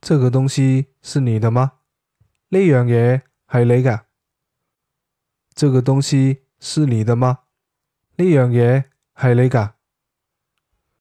这个东西是你的吗？呢样嘢系你噶这个东西是你的吗？呢样嘢系你噶